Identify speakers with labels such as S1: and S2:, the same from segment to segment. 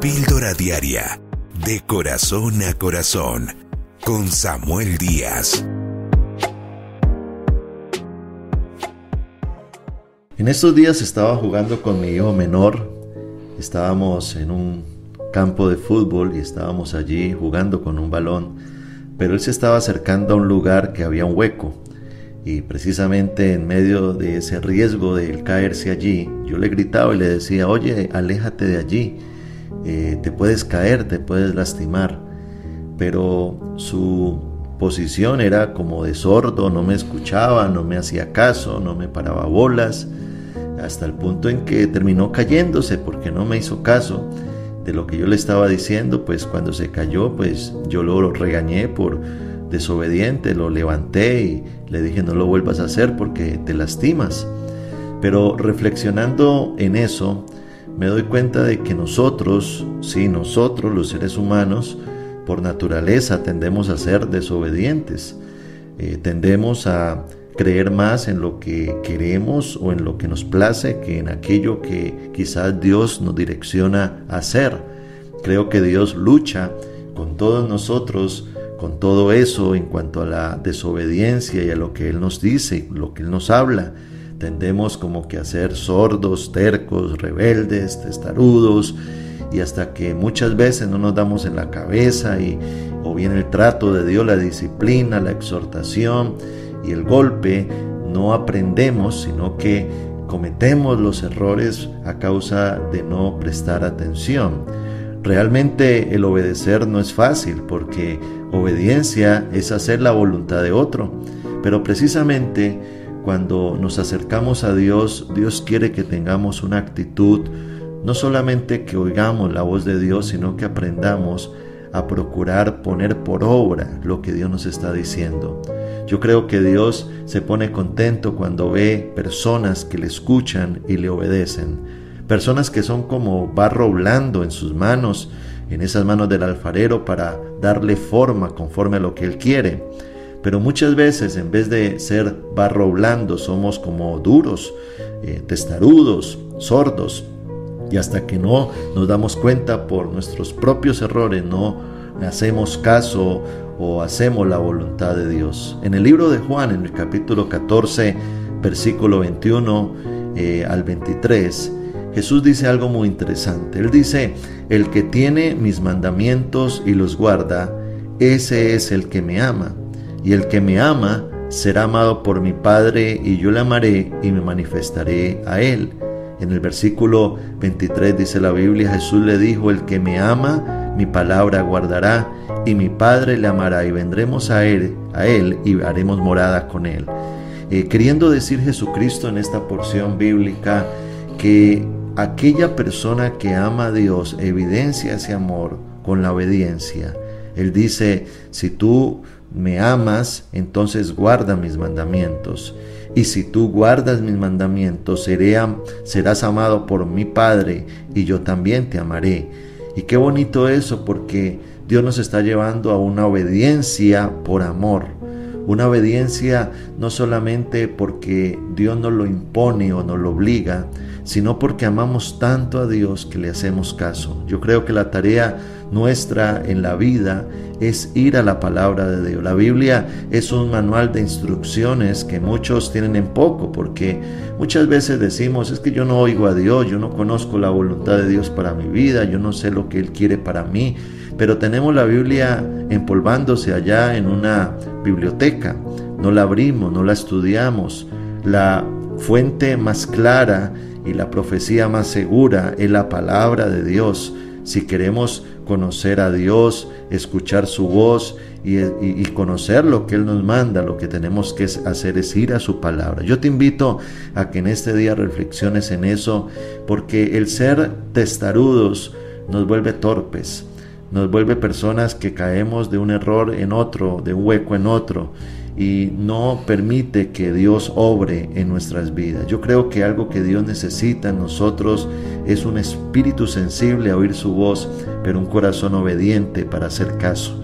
S1: Píldora Diaria, de corazón a corazón, con Samuel Díaz.
S2: En estos días estaba jugando con mi hijo menor. Estábamos en un campo de fútbol y estábamos allí jugando con un balón, pero él se estaba acercando a un lugar que había un hueco y precisamente en medio de ese riesgo de él caerse allí, yo le gritaba y le decía, oye, aléjate de allí, eh, te puedes caer, te puedes lastimar. Pero su posición era como de sordo, no me escuchaba, no me hacía caso, no me paraba bolas, hasta el punto en que terminó cayéndose porque no me hizo caso de lo que yo le estaba diciendo, pues cuando se cayó, pues yo lo regañé por desobediente, lo levanté y le dije no lo vuelvas a hacer porque te lastimas. Pero reflexionando en eso, me doy cuenta de que nosotros, sí, nosotros los seres humanos, por naturaleza tendemos a ser desobedientes. Eh, tendemos a creer más en lo que queremos o en lo que nos place que en aquello que quizás Dios nos direcciona a hacer. Creo que Dios lucha con todos nosotros con todo eso en cuanto a la desobediencia y a lo que Él nos dice, lo que Él nos habla. Tendemos como que a ser sordos, tercos, rebeldes, testarudos, y hasta que muchas veces no nos damos en la cabeza y o bien el trato de Dios, la disciplina, la exhortación y el golpe, no aprendemos, sino que cometemos los errores a causa de no prestar atención. Realmente el obedecer no es fácil porque obediencia es hacer la voluntad de otro. Pero precisamente cuando nos acercamos a Dios, Dios quiere que tengamos una actitud, no solamente que oigamos la voz de Dios, sino que aprendamos a procurar poner por obra lo que Dios nos está diciendo. Yo creo que Dios se pone contento cuando ve personas que le escuchan y le obedecen personas que son como barro blando en sus manos, en esas manos del alfarero para darle forma conforme a lo que él quiere. Pero muchas veces en vez de ser barro blando somos como duros, eh, testarudos, sordos. Y hasta que no nos damos cuenta por nuestros propios errores, no hacemos caso o hacemos la voluntad de Dios. En el libro de Juan, en el capítulo 14, versículo 21 eh, al 23, Jesús dice algo muy interesante. Él dice, el que tiene mis mandamientos y los guarda, ese es el que me ama. Y el que me ama será amado por mi Padre y yo le amaré y me manifestaré a él. En el versículo 23 dice la Biblia, Jesús le dijo, el que me ama, mi palabra guardará y mi Padre le amará y vendremos a él, a él y haremos morada con él. Eh, queriendo decir Jesucristo en esta porción bíblica que aquella persona que ama a Dios evidencia ese amor con la obediencia. Él dice, si tú me amas, entonces guarda mis mandamientos. Y si tú guardas mis mandamientos, serás amado por mi Padre y yo también te amaré. Y qué bonito eso, porque Dios nos está llevando a una obediencia por amor. Una obediencia no solamente porque Dios nos lo impone o nos lo obliga, sino porque amamos tanto a Dios que le hacemos caso. Yo creo que la tarea nuestra en la vida es ir a la palabra de Dios. La Biblia es un manual de instrucciones que muchos tienen en poco, porque muchas veces decimos, es que yo no oigo a Dios, yo no conozco la voluntad de Dios para mi vida, yo no sé lo que Él quiere para mí, pero tenemos la Biblia empolvándose allá en una biblioteca, no la abrimos, no la estudiamos. La fuente más clara y la profecía más segura es la palabra de Dios. Si queremos conocer a Dios, escuchar su voz y, conocer lo que Él nos manda, lo que tenemos que hacer es ir a su palabra. Yo te invito a que en este día reflexiones en eso, porque el ser testarudos nos vuelve torpes, nos vuelve personas que caemos de un error en otro, de un hueco en otro y no permite que Dios obre en nuestras vidas. Yo creo que algo que Dios necesita en nosotros es un espíritu sensible a oír su voz, pero un corazón obediente para hacer caso.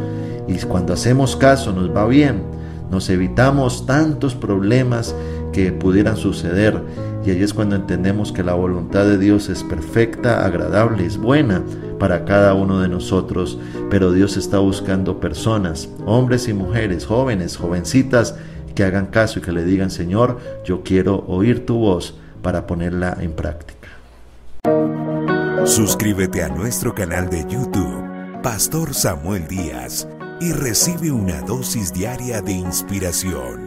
S2: Y cuando hacemos caso nos va bien, nos evitamos tantos problemas que pudieran suceder Y ahí es cuando entendemos que la voluntad de Dios es perfecta, agradable, es buena para cada uno de nosotros, pero Dios está buscando personas, hombres y mujeres, jóvenes, jovencitas, que hagan caso y que le digan, Señor, yo quiero oír tu voz para ponerla en práctica.
S1: Suscríbete a nuestro canal de YouTube, Pastor Samuel Díaz, y recibe una dosis diaria de inspiración.